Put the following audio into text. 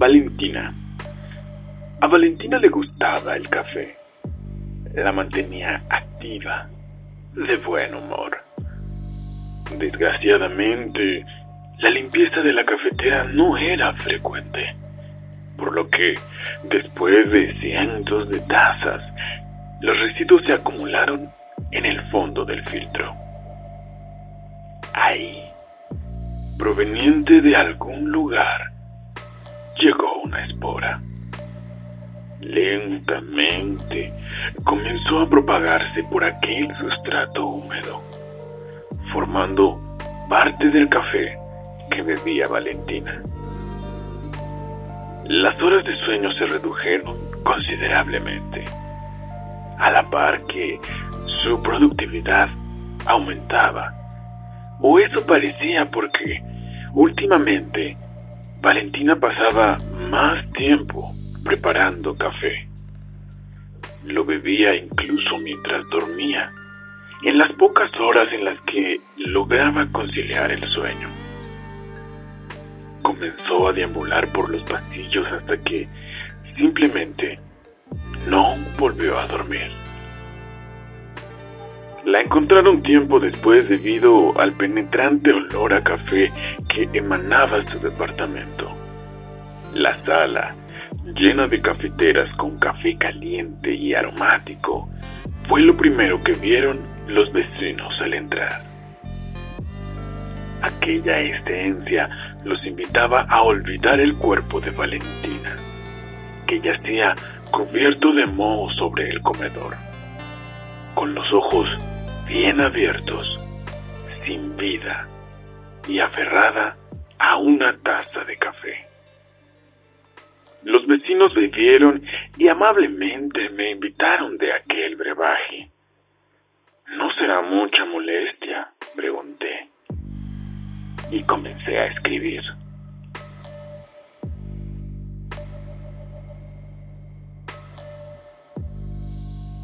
Valentina. A Valentina le gustaba el café. La mantenía activa, de buen humor. Desgraciadamente, la limpieza de la cafetera no era frecuente, por lo que, después de cientos de tazas, los residuos se acumularon en el fondo del filtro. Ahí, proveniente de algún lugar, llegó una espora. Lentamente comenzó a propagarse por aquel sustrato húmedo, formando parte del café que bebía Valentina. Las horas de sueño se redujeron considerablemente, a la par que su productividad aumentaba. O eso parecía porque últimamente Valentina pasaba más tiempo preparando café. Lo bebía incluso mientras dormía, en las pocas horas en las que lograba conciliar el sueño. Comenzó a deambular por los pasillos hasta que simplemente no volvió a dormir. La encontraron tiempo después debido al penetrante olor a café que emanaba su departamento. La sala, llena de cafeteras con café caliente y aromático, fue lo primero que vieron los vecinos al entrar. Aquella esencia los invitaba a olvidar el cuerpo de Valentina, que yacía cubierto de moho sobre el comedor, con los ojos bien abiertos, sin vida y aferrada a una taza de café. Los vecinos bebieron y amablemente me invitaron de aquel brebaje. ¿No será mucha molestia? pregunté. Y comencé a escribir.